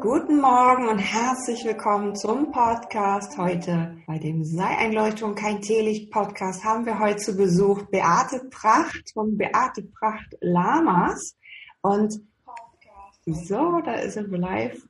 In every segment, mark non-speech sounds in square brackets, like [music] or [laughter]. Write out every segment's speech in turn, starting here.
Guten Morgen und herzlich willkommen zum Podcast heute. Bei dem Sei Einleuchtung kein Teelicht Podcast haben wir heute zu Besuch Beate Pracht von Beate Pracht Lamas und so, da sind wir live,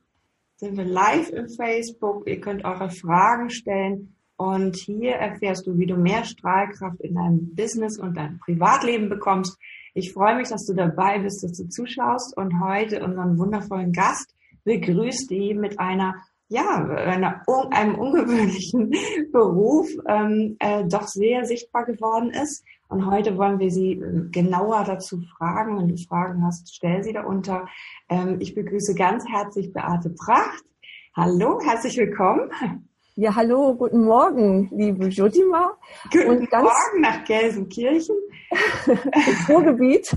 sind wir live im Facebook. Ihr könnt eure Fragen stellen und hier erfährst du, wie du mehr Strahlkraft in deinem Business und deinem Privatleben bekommst. Ich freue mich, dass du dabei bist, dass du zuschaust und heute unseren wundervollen Gast begrüßt die mit einer ja, einer, einem ungewöhnlichen [laughs] Beruf ähm, äh, doch sehr sichtbar geworden ist. Und heute wollen wir Sie äh, genauer dazu fragen. Wenn du Fragen hast, stell sie darunter. Ähm, ich begrüße ganz herzlich Beate Pracht. Hallo, herzlich willkommen. Ja, hallo, guten Morgen, liebe Jodima. Guten ganz Morgen nach Gelsenkirchen. Ruhrgebiet.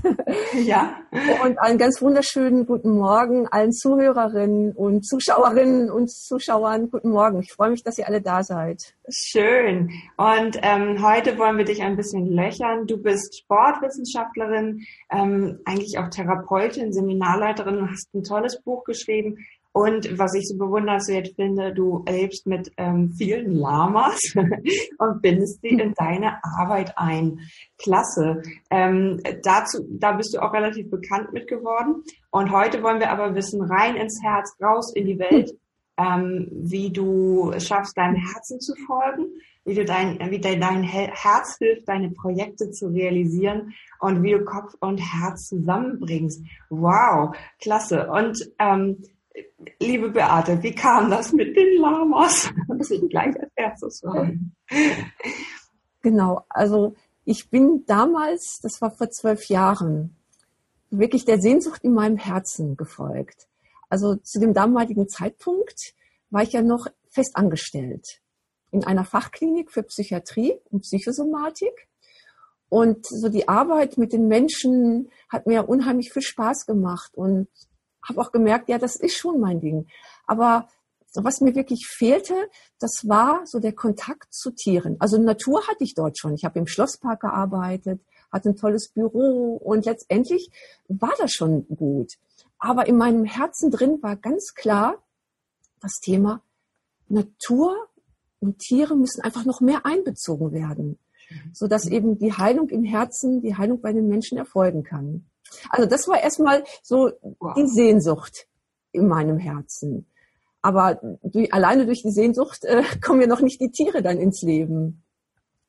ja. Und einen ganz wunderschönen guten Morgen allen Zuhörerinnen und Zuschauerinnen und Zuschauern. Guten Morgen. Ich freue mich, dass ihr alle da seid. Schön. Und ähm, heute wollen wir dich ein bisschen löchern. Du bist Sportwissenschaftlerin, ähm, eigentlich auch Therapeutin, Seminarleiterin, hast ein tolles Buch geschrieben, und was ich so bewundernswert finde, du lebst mit ähm, vielen Lamas [laughs] und bindest sie in deine Arbeit ein. Klasse. Ähm, dazu, da bist du auch relativ bekannt mit geworden. Und heute wollen wir aber wissen, rein ins Herz, raus in die Welt, ähm, wie du schaffst, deinem Herzen zu folgen, wie du dein, wie dein Herz hilft, deine Projekte zu realisieren und wie du Kopf und Herz zusammenbringst. Wow, klasse. Und ähm, liebe Beate, wie kam das mit den Lamas? [laughs] Das ich gleich als erstes fragen. Genau, also ich bin damals, das war vor zwölf Jahren, wirklich der Sehnsucht in meinem Herzen gefolgt. Also zu dem damaligen Zeitpunkt war ich ja noch fest angestellt in einer Fachklinik für Psychiatrie und Psychosomatik. Und so die Arbeit mit den Menschen hat mir unheimlich viel Spaß gemacht. Und habe auch gemerkt, ja, das ist schon mein Ding. Aber was mir wirklich fehlte, das war so der Kontakt zu Tieren. Also Natur hatte ich dort schon. Ich habe im Schlosspark gearbeitet, hatte ein tolles Büro und letztendlich war das schon gut. Aber in meinem Herzen drin war ganz klar das Thema Natur und Tiere müssen einfach noch mehr einbezogen werden, so dass eben die Heilung im Herzen, die Heilung bei den Menschen erfolgen kann. Also das war erstmal so wow. die Sehnsucht in meinem Herzen. Aber durch, alleine durch die Sehnsucht äh, [laughs] kommen ja noch nicht die Tiere dann ins Leben.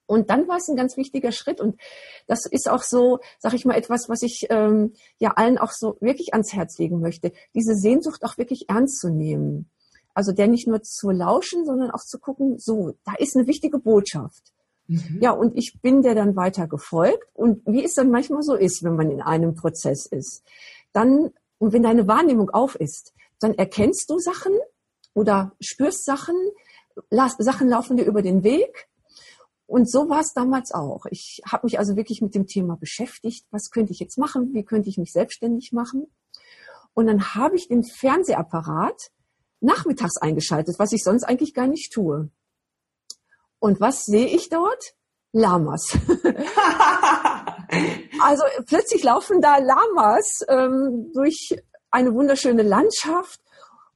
Und dann war es ein ganz wichtiger Schritt. Und das ist auch so, sag ich mal, etwas, was ich ähm, ja allen auch so wirklich ans Herz legen möchte, diese Sehnsucht auch wirklich ernst zu nehmen. Also der nicht nur zu lauschen, sondern auch zu gucken, so, da ist eine wichtige Botschaft. Mhm. Ja, und ich bin der dann weiter gefolgt. Und wie es dann manchmal so ist, wenn man in einem Prozess ist, dann, und wenn deine Wahrnehmung auf ist, dann erkennst du Sachen oder spürst Sachen, Sachen laufen dir über den Weg. Und so war es damals auch. Ich habe mich also wirklich mit dem Thema beschäftigt. Was könnte ich jetzt machen? Wie könnte ich mich selbstständig machen? Und dann habe ich den Fernsehapparat nachmittags eingeschaltet, was ich sonst eigentlich gar nicht tue. Und was sehe ich dort? Lamas. [laughs] also plötzlich laufen da Lamas ähm, durch eine wunderschöne Landschaft.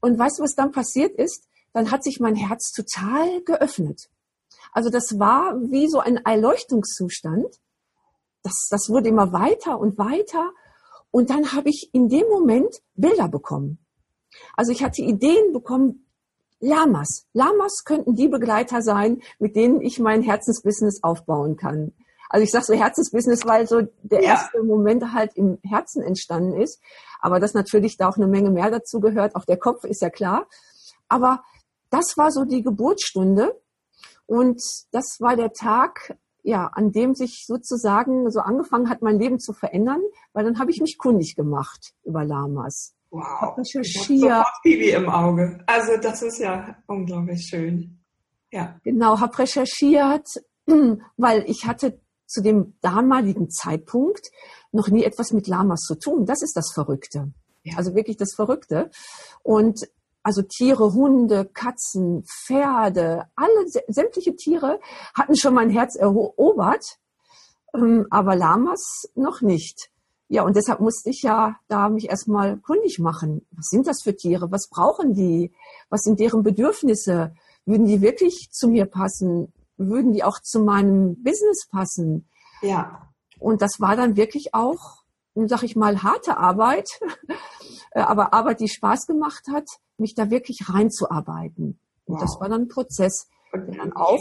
Und weißt du, was dann passiert ist? Dann hat sich mein Herz total geöffnet. Also das war wie so ein Erleuchtungszustand. Das, das wurde immer weiter und weiter. Und dann habe ich in dem Moment Bilder bekommen. Also ich hatte Ideen bekommen, Lamas. Lamas könnten die Begleiter sein, mit denen ich mein Herzensbusiness aufbauen kann. Also ich sage so Herzensbusiness, weil so der ja. erste Moment halt im Herzen entstanden ist. Aber dass natürlich da auch eine Menge mehr dazu gehört. Auch der Kopf ist ja klar. Aber das war so die Geburtsstunde. Und das war der Tag, ja, an dem sich sozusagen so angefangen hat, mein Leben zu verändern, weil dann habe ich mich kundig gemacht über Lamas. Wow. Ich hab Baby im Auge. Also das ist ja unglaublich schön. Ja. Genau, habe recherchiert, [clears throat] weil ich hatte zu dem damaligen Zeitpunkt noch nie etwas mit Lamas zu tun. Das ist das Verrückte. Ja. Also wirklich das Verrückte. Und also Tiere, Hunde, Katzen, Pferde, alle sämtliche Tiere hatten schon mein Herz erobert, ähm, aber Lamas noch nicht. Ja, und deshalb musste ich ja da mich erstmal kundig machen. Was sind das für Tiere? Was brauchen die? Was sind deren Bedürfnisse? Würden die wirklich zu mir passen? Würden die auch zu meinem Business passen? Ja. Und das war dann wirklich auch, sag ich mal, harte Arbeit, [laughs] aber Arbeit, die Spaß gemacht hat, mich da wirklich reinzuarbeiten. Und wow. das war dann ein Prozess. Und dann auch.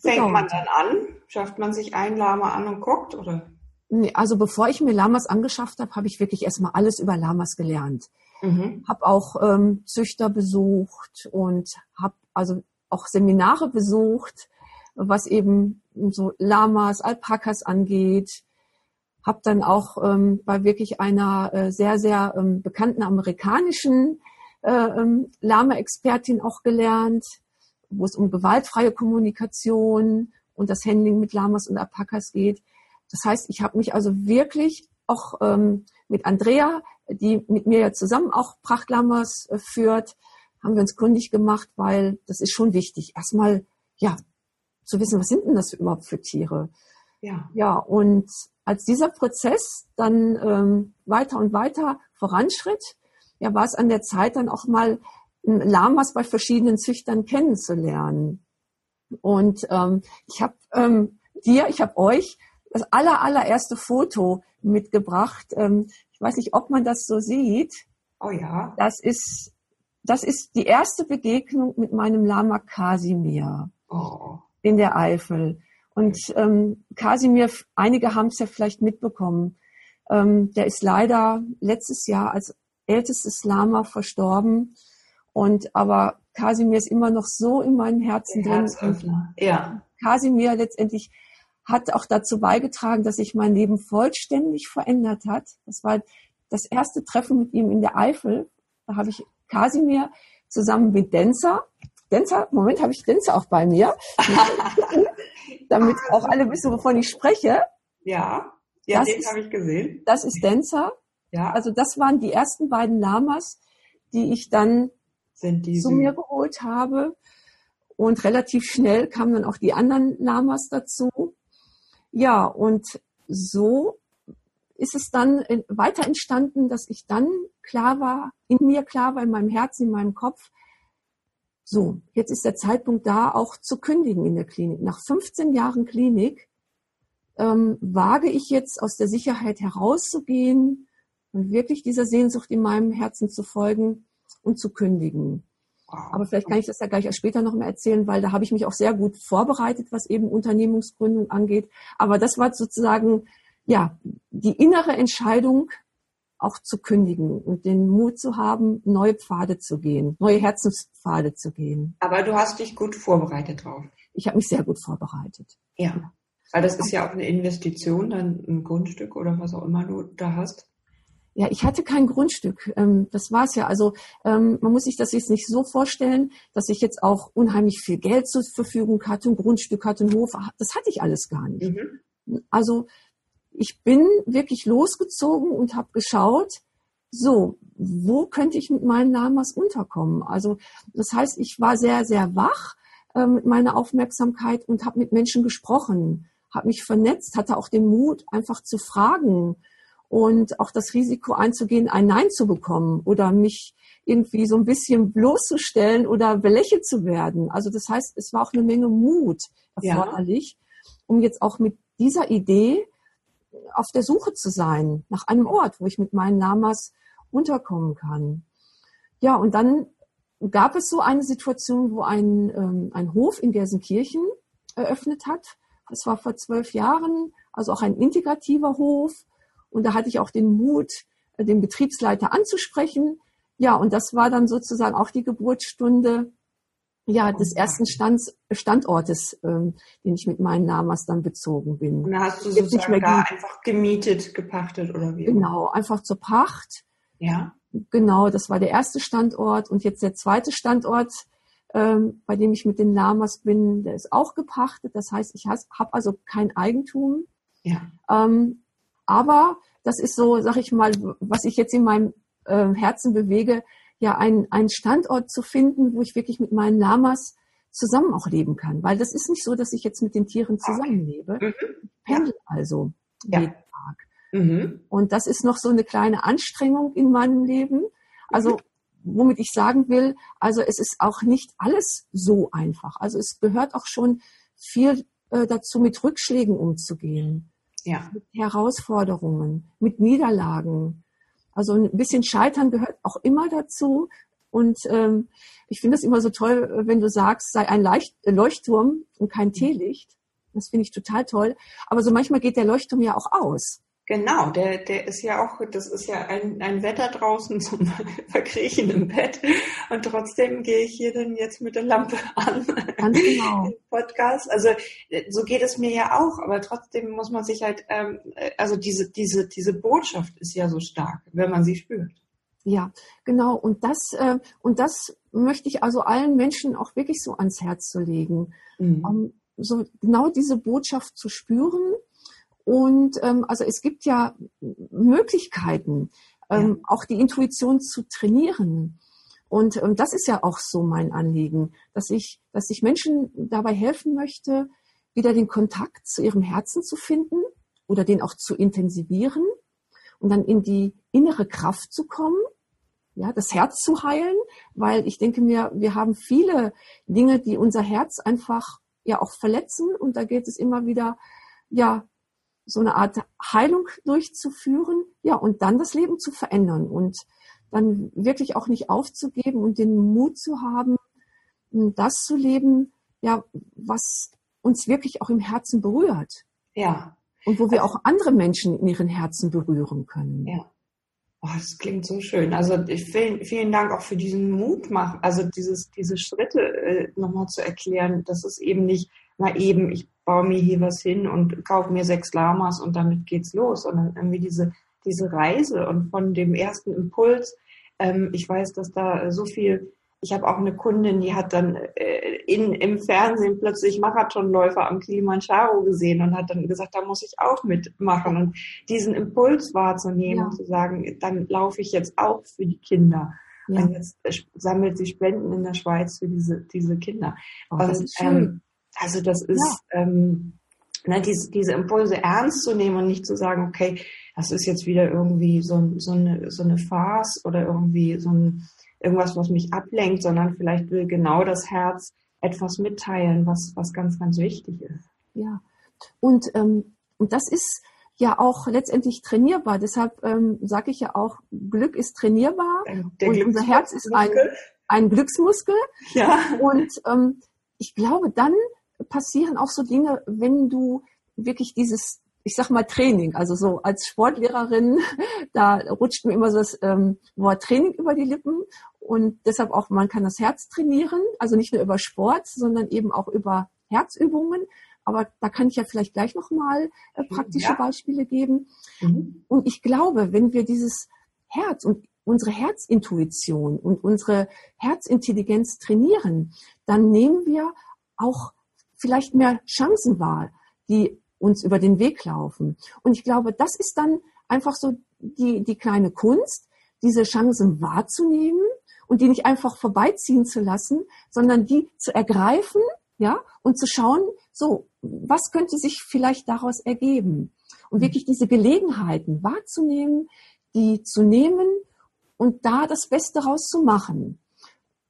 Fängt man dann an? Schafft man sich ein Lama an und guckt, oder? Also bevor ich mir Lamas angeschafft habe, habe ich wirklich erstmal alles über Lamas gelernt. Mhm. Habe auch ähm, Züchter besucht und habe also auch Seminare besucht, was eben so Lamas, Alpakas angeht. Habe dann auch ähm, bei wirklich einer äh, sehr, sehr ähm, bekannten amerikanischen äh, ähm, Lama-Expertin auch gelernt, wo es um gewaltfreie Kommunikation und das Handling mit Lamas und Alpakas geht. Das heißt, ich habe mich also wirklich auch ähm, mit Andrea, die mit mir ja zusammen auch Prachtlammers äh, führt, haben wir uns kundig gemacht, weil das ist schon wichtig. Erstmal, ja, zu wissen, was sind denn das überhaupt für Tiere? Ja. Ja, und als dieser Prozess dann ähm, weiter und weiter voranschritt, ja, war es an der Zeit dann auch mal Lamas bei verschiedenen Züchtern kennenzulernen. Und ähm, ich habe ähm, dir, ich habe euch das aller, allererste Foto mitgebracht. Ähm, ich weiß nicht, ob man das so sieht. Oh ja. Das ist, das ist die erste Begegnung mit meinem Lama Kasimir oh. in der Eifel. Und ähm, Kasimir, einige haben es ja vielleicht mitbekommen, ähm, der ist leider letztes Jahr als ältestes Lama verstorben. Und aber Kasimir ist immer noch so in meinem Herzen drin. Ja. Kasimir letztendlich hat auch dazu beigetragen, dass sich mein Leben vollständig verändert hat. Das war das erste Treffen mit ihm in der Eifel. Da habe ich Kasimir zusammen mit Denzer. Denzer, Moment, habe ich Denzer auch bei mir. [laughs] damit auch alle wissen, wovon ich spreche. Ja, ja, das den habe ich gesehen. Das ist Denzer. Ja. Also das waren die ersten beiden Lamas, die ich dann zu mir geholt habe. Und relativ schnell kamen dann auch die anderen Lamas dazu. Ja, und so ist es dann weiter entstanden, dass ich dann klar war, in mir klar war, in meinem Herzen, in meinem Kopf, so, jetzt ist der Zeitpunkt da, auch zu kündigen in der Klinik. Nach 15 Jahren Klinik ähm, wage ich jetzt aus der Sicherheit herauszugehen und wirklich dieser Sehnsucht in meinem Herzen zu folgen und zu kündigen. Aber vielleicht kann ich das ja gleich erst später noch mal erzählen, weil da habe ich mich auch sehr gut vorbereitet, was eben Unternehmensgründung angeht. Aber das war sozusagen, ja, die innere Entscheidung, auch zu kündigen und den Mut zu haben, neue Pfade zu gehen, neue Herzenspfade zu gehen. Aber du hast dich gut vorbereitet drauf. Ich habe mich sehr gut vorbereitet. Ja. Weil das ist ja auch eine Investition, dann ein Grundstück oder was auch immer du da hast. Ja, ich hatte kein Grundstück. Ähm, das war's ja. Also ähm, man muss sich das jetzt nicht so vorstellen, dass ich jetzt auch unheimlich viel Geld zur Verfügung hatte, ein Grundstück hatte, einen Hof. Das hatte ich alles gar nicht. Mhm. Also ich bin wirklich losgezogen und habe geschaut, so, wo könnte ich mit meinen Lamas unterkommen? Also das heißt, ich war sehr, sehr wach äh, mit meiner Aufmerksamkeit und habe mit Menschen gesprochen, habe mich vernetzt, hatte auch den Mut, einfach zu fragen und auch das Risiko einzugehen, ein Nein zu bekommen oder mich irgendwie so ein bisschen bloßzustellen oder belächelt zu werden. Also das heißt, es war auch eine Menge Mut erforderlich, ja. um jetzt auch mit dieser Idee auf der Suche zu sein nach einem Ort, wo ich mit meinen Lamas unterkommen kann. Ja, und dann gab es so eine Situation, wo ein, ähm, ein Hof in Gelsenkirchen eröffnet hat. Das war vor zwölf Jahren, also auch ein integrativer Hof und da hatte ich auch den Mut, äh, den Betriebsleiter anzusprechen. Ja, und das war dann sozusagen auch die Geburtsstunde ja, des ersten Stands, Standortes, ähm, den ich mit meinen Namas dann bezogen bin. Und da hast du Jetzt sozusagen da einfach gemietet, gepachtet oder wie? Genau, einfach zur Pacht. Ja. Genau, das war der erste Standort und jetzt der zweite Standort, ähm, bei dem ich mit den Lamas bin, der ist auch gepachtet. Das heißt, ich habe also kein Eigentum. Ja. Ähm, aber das ist so, sag ich mal, was ich jetzt in meinem äh, Herzen bewege, ja, ein, einen Standort zu finden, wo ich wirklich mit meinen Lamas zusammen auch leben kann. Weil das ist nicht so, dass ich jetzt mit den Tieren zusammenlebe. Mhm. Ich pendel also ja. jeden Tag. Mhm. Und das ist noch so eine kleine Anstrengung in meinem Leben. Also, womit ich sagen will, also es ist auch nicht alles so einfach. Also es gehört auch schon viel äh, dazu, mit Rückschlägen umzugehen. Ja. Mit Herausforderungen, mit Niederlagen. Also ein bisschen Scheitern gehört auch immer dazu. Und ähm, ich finde es immer so toll, wenn du sagst, sei ein Leicht Leuchtturm und kein Teelicht. Das finde ich total toll. Aber so manchmal geht der Leuchtturm ja auch aus. Genau, der, der ist ja auch, das ist ja ein, ein Wetter draußen [laughs] zum Verkriechen im Bett. Und trotzdem gehe ich hier dann jetzt mit der Lampe an. Ganz genau. [laughs] Podcast. Also so geht es mir ja auch, aber trotzdem muss man sich halt, ähm, also diese, diese, diese Botschaft ist ja so stark, wenn man sie spürt. Ja, genau. Und das, äh, und das möchte ich also allen Menschen auch wirklich so ans Herz zu legen. Mhm. Um, ähm, so genau diese Botschaft zu spüren und ähm, also es gibt ja Möglichkeiten, ähm, ja. auch die Intuition zu trainieren. Und ähm, das ist ja auch so mein Anliegen, dass ich, dass ich Menschen dabei helfen möchte, wieder den Kontakt zu ihrem Herzen zu finden oder den auch zu intensivieren und dann in die innere Kraft zu kommen, ja, das Herz zu heilen, weil ich denke mir, wir haben viele Dinge, die unser Herz einfach ja auch verletzen und da geht es immer wieder ja so eine Art Heilung durchzuführen, ja, und dann das Leben zu verändern und dann wirklich auch nicht aufzugeben und den Mut zu haben, das zu leben, ja, was uns wirklich auch im Herzen berührt. Ja. Und wo wir also, auch andere Menschen in ihren Herzen berühren können. Ja. Oh, das klingt so schön. Also ich, vielen, vielen Dank auch für diesen Mut machen, also dieses, diese Schritte äh, nochmal zu erklären, dass es eben nicht mal eben, ich baue mir hier was hin und kaufe mir sechs Lamas und damit geht's los, sondern irgendwie diese, diese Reise und von dem ersten Impuls, ähm, ich weiß, dass da so viel, ich habe auch eine Kundin, die hat dann äh, in, im Fernsehen plötzlich Marathonläufer am Kilimanjaro gesehen und hat dann gesagt, da muss ich auch mitmachen und diesen Impuls wahrzunehmen ja. und zu sagen, dann laufe ich jetzt auch für die Kinder. Ja. Und jetzt äh, sammelt sie Spenden in der Schweiz für diese, diese Kinder. Oh, und, ähm, also das ist ja. ähm, ne, diese, diese Impulse ernst zu nehmen und nicht zu sagen, okay, das ist jetzt wieder irgendwie so, so, eine, so eine Farce oder irgendwie so ein irgendwas, was mich ablenkt, sondern vielleicht will genau das Herz etwas mitteilen, was, was ganz, ganz wichtig ist. Ja, und, ähm, und das ist ja auch letztendlich trainierbar. Deshalb ähm, sage ich ja auch, Glück ist trainierbar Der und unser Herz ist ein, ein Glücksmuskel. Ja. Und ähm, ich glaube, dann passieren auch so Dinge, wenn du wirklich dieses, ich sag mal Training, also so als Sportlehrerin, [laughs] da rutscht mir immer so das ähm, Wort Training über die Lippen und deshalb auch, man kann das Herz trainieren, also nicht nur über Sport, sondern eben auch über Herzübungen. Aber da kann ich ja vielleicht gleich nochmal äh, praktische ja. Beispiele geben. Mhm. Und ich glaube, wenn wir dieses Herz und unsere Herzintuition und unsere Herzintelligenz trainieren, dann nehmen wir auch vielleicht mehr Chancen wahr, die uns über den Weg laufen. Und ich glaube, das ist dann einfach so die, die kleine Kunst, diese Chancen wahrzunehmen und die nicht einfach vorbeiziehen zu lassen, sondern die zu ergreifen, ja, und zu schauen, so, was könnte sich vielleicht daraus ergeben? Und wirklich diese Gelegenheiten wahrzunehmen, die zu nehmen und da das Beste rauszumachen.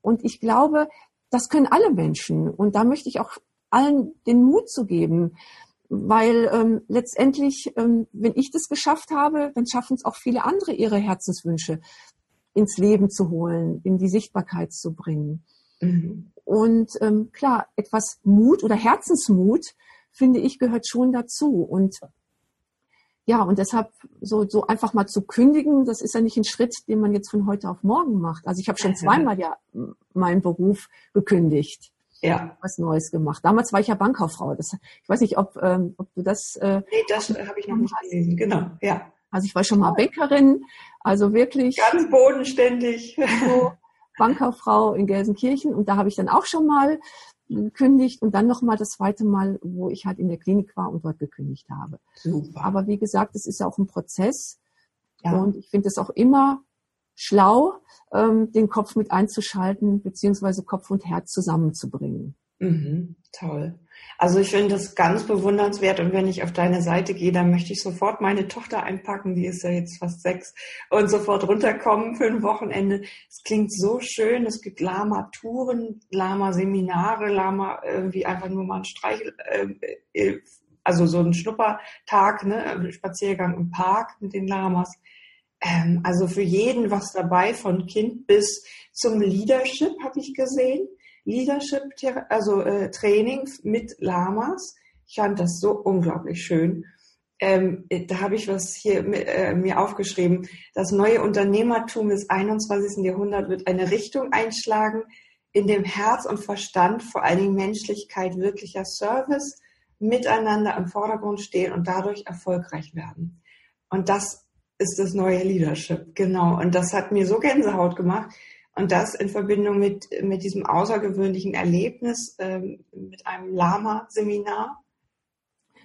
Und ich glaube, das können alle Menschen. Und da möchte ich auch allen den Mut zu geben. Weil ähm, letztendlich, ähm, wenn ich das geschafft habe, dann schaffen es auch viele andere, ihre Herzenswünsche ins Leben zu holen, in die Sichtbarkeit zu bringen. Mhm. Und ähm, klar, etwas Mut oder Herzensmut, finde ich, gehört schon dazu. Und ja, und deshalb so, so einfach mal zu kündigen, das ist ja nicht ein Schritt, den man jetzt von heute auf morgen macht. Also ich habe schon zweimal ja meinen Beruf gekündigt ja. was Neues gemacht. Damals war ich ja Bankkauffrau. Das, ich weiß nicht, ob, ähm, ob du das. Äh, nee, das habe ich noch nicht gelesen. Genau, ja. Also ich war schon mal Bäckerin, also wirklich. Ganz bodenständig. So, Bankkauffrau in Gelsenkirchen und da habe ich dann auch schon mal gekündigt und dann nochmal das zweite Mal, wo ich halt in der Klinik war und dort gekündigt habe. Super. Aber wie gesagt, es ist ja auch ein Prozess ja. und ich finde es auch immer schlau, ähm, den Kopf mit einzuschalten, beziehungsweise Kopf und Herz zusammenzubringen. Mhm, toll. Also ich finde das ganz bewundernswert und wenn ich auf deine Seite gehe, dann möchte ich sofort meine Tochter einpacken, die ist ja jetzt fast sechs, und sofort runterkommen für ein Wochenende. Es klingt so schön, es gibt Lama-Touren, Lama-Seminare, Lama irgendwie einfach nur mal ein Streichel, äh, äh, also so ein Schnuppertag, ne, Spaziergang im Park mit den Lamas. Ähm, also für jeden was dabei, von Kind bis zum Leadership, habe ich gesehen. Leadership, also äh, Training mit Lamas. Ich fand das so unglaublich schön. Ähm, da habe ich was hier äh, mir aufgeschrieben. Das neue Unternehmertum des 21. Jahrhunderts wird eine Richtung einschlagen, in dem Herz und Verstand, vor allen Dingen Menschlichkeit, wirklicher Service, miteinander im Vordergrund stehen und dadurch erfolgreich werden. Und das ist das neue Leadership, genau. Und das hat mir so Gänsehaut gemacht. Und das in Verbindung mit, mit diesem außergewöhnlichen Erlebnis ähm, mit einem Lama-Seminar.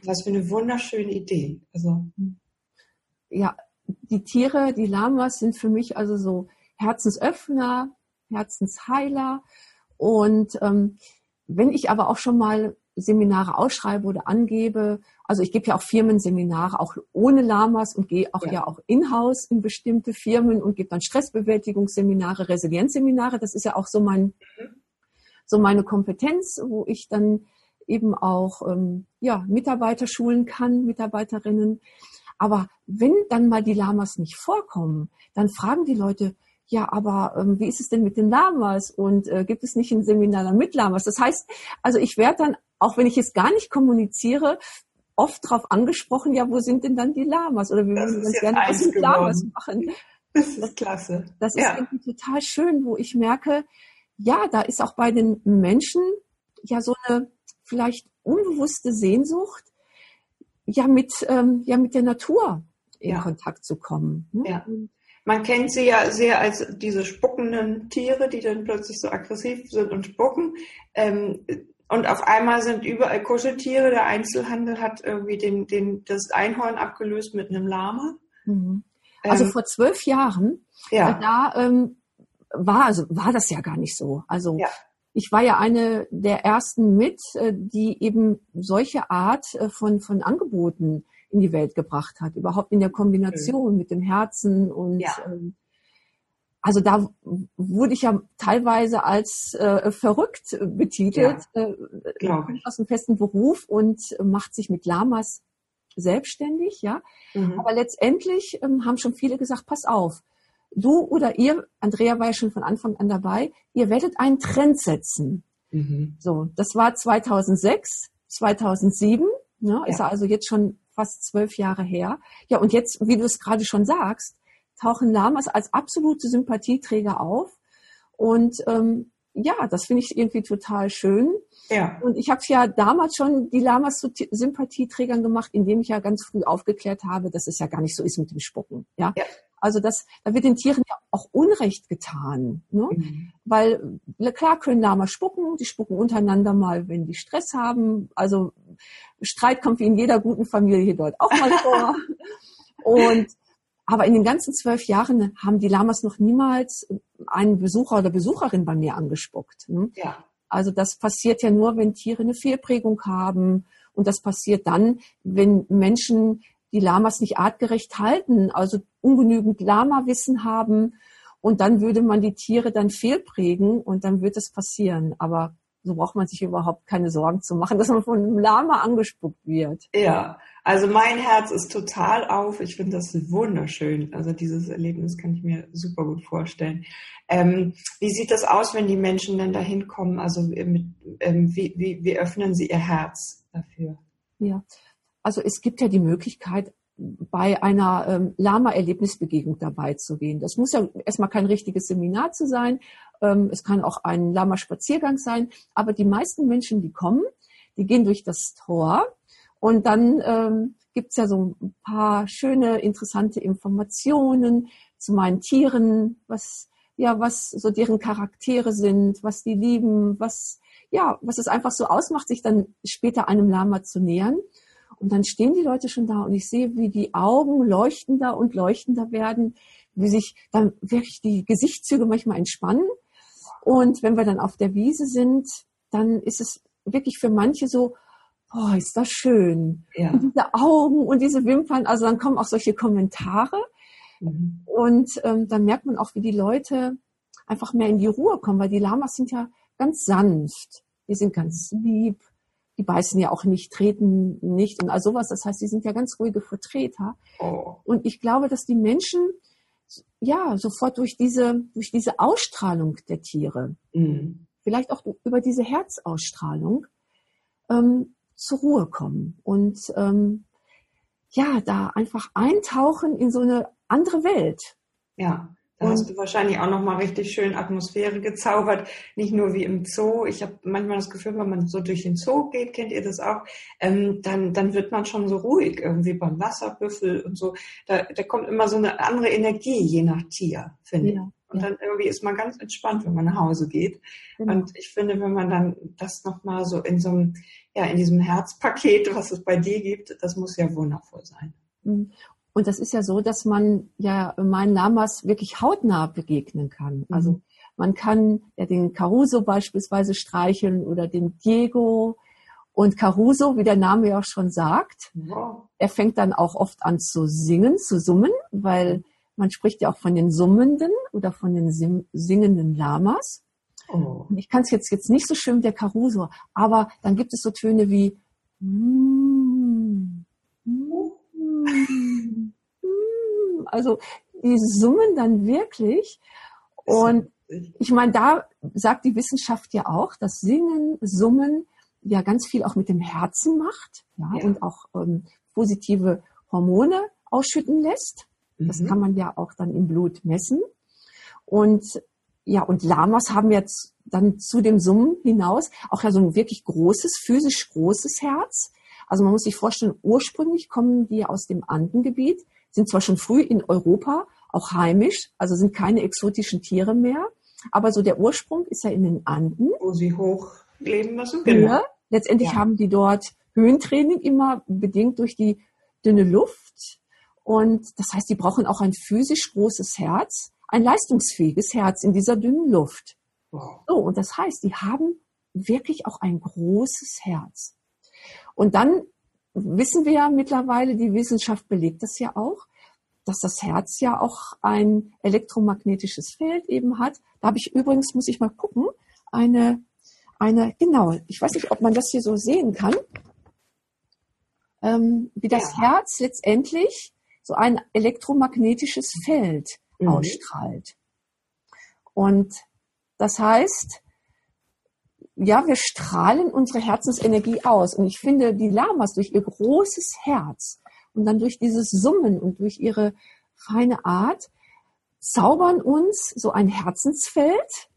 Was für eine wunderschöne Idee. Also. Ja, die Tiere, die Lamas sind für mich also so Herzensöffner, Herzensheiler. Und ähm, wenn ich aber auch schon mal Seminare ausschreibe oder angebe. Also ich gebe ja auch Firmenseminare, auch ohne Lamas und gehe auch ja, ja auch in-house in bestimmte Firmen und gebe dann Stressbewältigungsseminare, Resilienzseminare. Das ist ja auch so mein, so meine Kompetenz, wo ich dann eben auch ähm, ja, Mitarbeiter schulen kann, Mitarbeiterinnen. Aber wenn dann mal die Lamas nicht vorkommen, dann fragen die Leute, ja, aber ähm, wie ist es denn mit den Lamas und äh, gibt es nicht ein Seminar mit Lamas? Das heißt, also ich werde dann auch wenn ich es gar nicht kommuniziere, oft darauf angesprochen, ja, wo sind denn dann die Lamas? Oder wir würden ganz gerne was mit Lamas machen. Das ist klasse. Das ist ja. irgendwie total schön, wo ich merke, ja, da ist auch bei den Menschen ja so eine vielleicht unbewusste Sehnsucht, ja mit, ähm, ja mit der Natur in ja. Kontakt zu kommen. Ne? Ja. Man kennt sie ja sehr als diese spuckenden Tiere, die dann plötzlich so aggressiv sind und spucken. Ähm, und auf einmal sind überall Kuscheltiere. Der Einzelhandel hat irgendwie den, den, das Einhorn abgelöst mit einem Lama. Mhm. Also ähm, vor zwölf Jahren, ja. Äh, da ähm, war, also war das ja gar nicht so. Also ja. ich war ja eine der ersten mit, äh, die eben solche Art äh, von, von Angeboten in die Welt gebracht hat. Überhaupt in der Kombination mhm. mit dem Herzen und ja. ähm, also da wurde ich ja teilweise als äh, verrückt betitelt, ja, äh, aus einem festen Beruf und macht sich mit Lamas selbstständig, ja. Mhm. Aber letztendlich ähm, haben schon viele gesagt, pass auf, du oder ihr, Andrea war ja schon von Anfang an dabei, ihr werdet einen Trend setzen. Mhm. So, das war 2006, 2007, ne, ja. ist also jetzt schon fast zwölf Jahre her. Ja, und jetzt, wie du es gerade schon sagst, tauchen Lamas als absolute Sympathieträger auf. Und ähm, ja, das finde ich irgendwie total schön. Ja. Und ich habe ja damals schon die Lamas zu Sympathieträgern gemacht, indem ich ja ganz früh aufgeklärt habe, dass es ja gar nicht so ist mit dem Spucken. Ja. ja. Also das, da wird den Tieren ja auch Unrecht getan. Ne? Mhm. Weil klar können Lamas spucken, die spucken untereinander mal, wenn die Stress haben. Also Streit kommt wie in jeder guten Familie dort auch mal [laughs] vor. Und aber in den ganzen zwölf Jahren haben die Lamas noch niemals einen Besucher oder Besucherin bei mir angespuckt. Ne? Ja. Also das passiert ja nur, wenn Tiere eine Fehlprägung haben. Und das passiert dann, wenn Menschen die Lamas nicht artgerecht halten, also ungenügend Lama-Wissen haben. Und dann würde man die Tiere dann fehlprägen und dann wird es passieren. Aber so braucht man sich überhaupt keine Sorgen zu machen, [laughs] dass man von einem Lama angespuckt wird. Ja, also mein Herz ist total auf. Ich finde das wunderschön. Also dieses Erlebnis kann ich mir super gut vorstellen. Ähm, wie sieht das aus, wenn die Menschen dann dahin kommen? Also mit, ähm, wie, wie, wie öffnen sie ihr Herz dafür? Ja, also es gibt ja die Möglichkeit, bei einer ähm, Lama-Erlebnisbegegnung dabei zu gehen. Das muss ja erstmal kein richtiges Seminar zu sein. Ähm, es kann auch ein Lama-Spaziergang sein. Aber die meisten Menschen, die kommen, die gehen durch das Tor und dann ähm, gibt's ja so ein paar schöne, interessante Informationen zu meinen Tieren, was ja, was so deren Charaktere sind, was die lieben, was ja, was es einfach so ausmacht, sich dann später einem Lama zu nähern. Und dann stehen die Leute schon da und ich sehe, wie die Augen leuchtender und leuchtender werden, wie sich dann wirklich die Gesichtszüge manchmal entspannen. Und wenn wir dann auf der Wiese sind, dann ist es wirklich für manche so, oh, ist das schön. Ja. Und diese Augen und diese Wimpern, also dann kommen auch solche Kommentare. Mhm. Und ähm, dann merkt man auch, wie die Leute einfach mehr in die Ruhe kommen, weil die Lamas sind ja ganz sanft, die sind ganz lieb, die beißen ja auch nicht, treten nicht und all sowas. Das heißt, die sind ja ganz ruhige Vertreter. Oh. Und ich glaube, dass die Menschen ja sofort durch diese, durch diese Ausstrahlung der Tiere, Mhm. vielleicht auch über diese Herzausstrahlung, ähm, zur Ruhe kommen und ähm, ja, da einfach eintauchen in so eine andere Welt. Ja, da Und- hast du wahrscheinlich auch nochmal richtig schön Atmosphäre gezaubert. Nicht nur wie im Zoo. Ich habe manchmal das Gefühl, wenn man so durch den Zoo geht, kennt ihr das auch, ähm, dann, dann wird man schon so ruhig irgendwie beim Wasserbüffel und so. Da, da kommt immer so eine andere Energie, je nach Tier, finde ich. Ja, Und ja. dann irgendwie ist man ganz entspannt, wenn man nach Hause geht. Genau. Und ich finde, wenn man dann das nochmal so in so einem, ja, in diesem Herzpaket, was es bei dir gibt, das muss ja wundervoll sein. Mhm. Und das ist ja so, dass man ja meinen Lamas wirklich hautnah begegnen kann. Also Mhm. man kann ja den Caruso beispielsweise streicheln oder den Diego. Und Caruso, wie der Name ja auch schon sagt, Wow. er fängt dann auch oft an zu singen, zu summen, weil man spricht ja auch von den Summenden oder von den singenden Lamas. Oh. Ich kann es jetzt, jetzt nicht so schön wie der Caruso, aber dann gibt es so Töne wie mm, mm, mm. Also die summen dann wirklich. Und ich meine, da sagt die Wissenschaft ja auch, dass Singen, Summen ja ganz viel auch mit dem Herzen macht ja, Ja. und auch ähm, positive Hormone ausschütten lässt. Das Mhm. kann man ja auch dann im Blut messen. Und ja, und Lamas haben jetzt dann zu dem Summen hinaus auch ja so ein wirklich großes, physisch großes Herz. Also man muss sich vorstellen, ursprünglich kommen die aus dem Andengebiet, sind zwar schon früh in Europa auch heimisch, also sind keine exotischen Tiere mehr, aber so der Ursprung ist ja in den Anden. wo sie hoch leben müssen. Höhe. Letztendlich Ja. haben die dort Höhentraining immer bedingt durch die dünne Luft. Und das heißt, die brauchen auch ein physisch großes Herz, ein leistungsfähiges Herz in dieser dünnen Luft. Wow. So, und das heißt, die haben wirklich auch ein großes Herz. Und dann wissen wir ja mittlerweile, die Wissenschaft belegt das ja auch, dass das Herz ja auch ein elektromagnetisches Feld eben hat. Da habe ich übrigens, muss ich mal gucken, eine, eine, genau, ich weiß nicht, ob man das hier so sehen kann, ähm, wie das Ja. Herz letztendlich so ein elektromagnetisches Feld Mhm. ausstrahlt. Und das heißt, ja, wir strahlen unsere Herzensenergie aus. Und ich finde, die Lamas durch ihr großes Herz und dann durch dieses Summen und durch ihre feine Art zaubern uns so ein Herzensfeld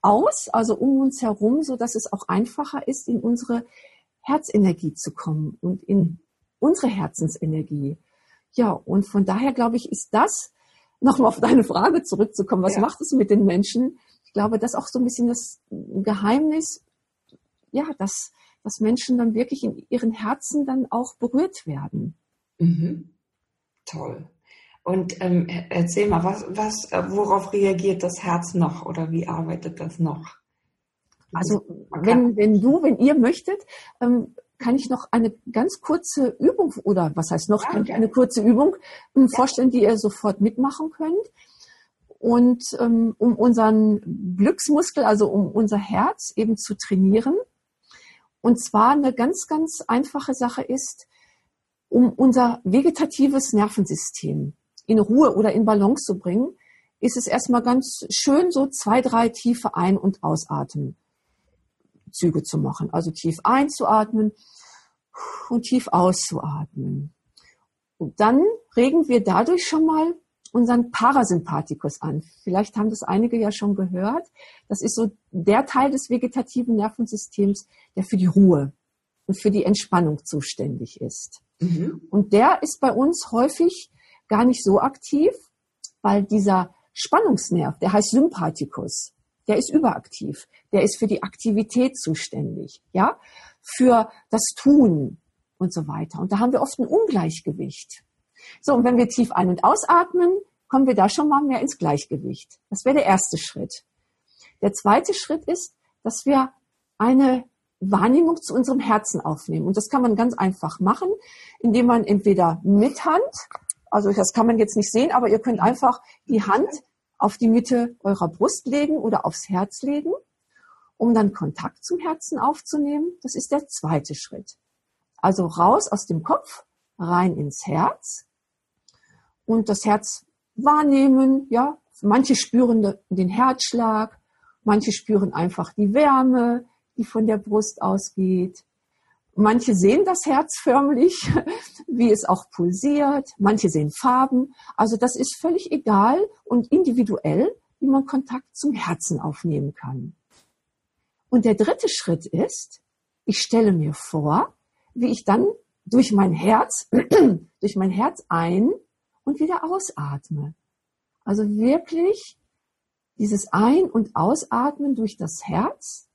aus, also um uns herum, so dass es auch einfacher ist, in unsere Herzenergie zu kommen und in unsere Herzensenergie. Ja, und von daher glaube ich, ist das, nochmal auf deine Frage zurückzukommen, was Ja. macht es mit den Menschen? Ich glaube, das ist auch so ein bisschen das Geheimnis, ja, dass, dass Menschen dann wirklich in ihren Herzen dann auch berührt werden. Mhm. Toll. Und ähm, erzähl mal, was, was, äh, worauf reagiert das Herz noch oder wie arbeitet das noch? Also wenn, wenn du, wenn ihr möchtet, ähm, kann ich noch eine ganz kurze Übung oder was heißt noch, Ja, kann ich gerne. eine kurze Übung ähm, vorstellen, die ihr sofort mitmachen könnt. Und ähm, um unseren Glücksmuskel, also um unser Herz eben zu trainieren. Und zwar eine ganz, ganz einfache Sache ist, um unser vegetatives Nervensystem in Ruhe oder in Balance zu bringen, ist es erstmal ganz schön, so zwei, drei tiefe Ein- und Ausatmen. Züge zu machen. Also tief einzuatmen und tief auszuatmen. Und dann regen wir dadurch schon mal unseren Parasympathikus an. Vielleicht haben das einige ja schon gehört. Das ist so der Teil des vegetativen Nervensystems, der für die Ruhe und für die Entspannung zuständig ist. Mhm. Und der ist bei uns häufig gar nicht so aktiv, weil dieser Spannungsnerv, der heißt Sympathikus, der ist überaktiv. Der ist für die Aktivität zuständig, ja, für das Tun und so weiter. Und da haben wir oft ein Ungleichgewicht. So, und wenn wir tief ein- und ausatmen, kommen wir da schon mal mehr ins Gleichgewicht. Das wäre der erste Schritt. Der zweite Schritt ist, dass wir eine Wahrnehmung zu unserem Herzen aufnehmen. Und das kann man ganz einfach machen, indem man entweder mit Hand, also das kann man jetzt nicht sehen, aber ihr könnt einfach die Hand auf die Mitte eurer Brust legen oder aufs Herz legen, um dann Kontakt zum Herzen aufzunehmen. Das ist der zweite Schritt. Also raus aus dem Kopf, rein ins Herz und das Herz wahrnehmen, ja. Manche spüren den Herzschlag, manche spüren einfach die Wärme, die von der Brust ausgeht. Manche sehen das Herz förmlich, [laughs] wie es auch pulsiert. Manche sehen Farben. Also das ist völlig egal und individuell, wie man Kontakt zum Herzen aufnehmen kann. Und der dritte Schritt ist, ich stelle mir vor, wie ich dann durch mein Herz, [clears throat] durch mein Herz ein und wieder ausatme. Also wirklich dieses Ein- und Ausatmen durch das Herz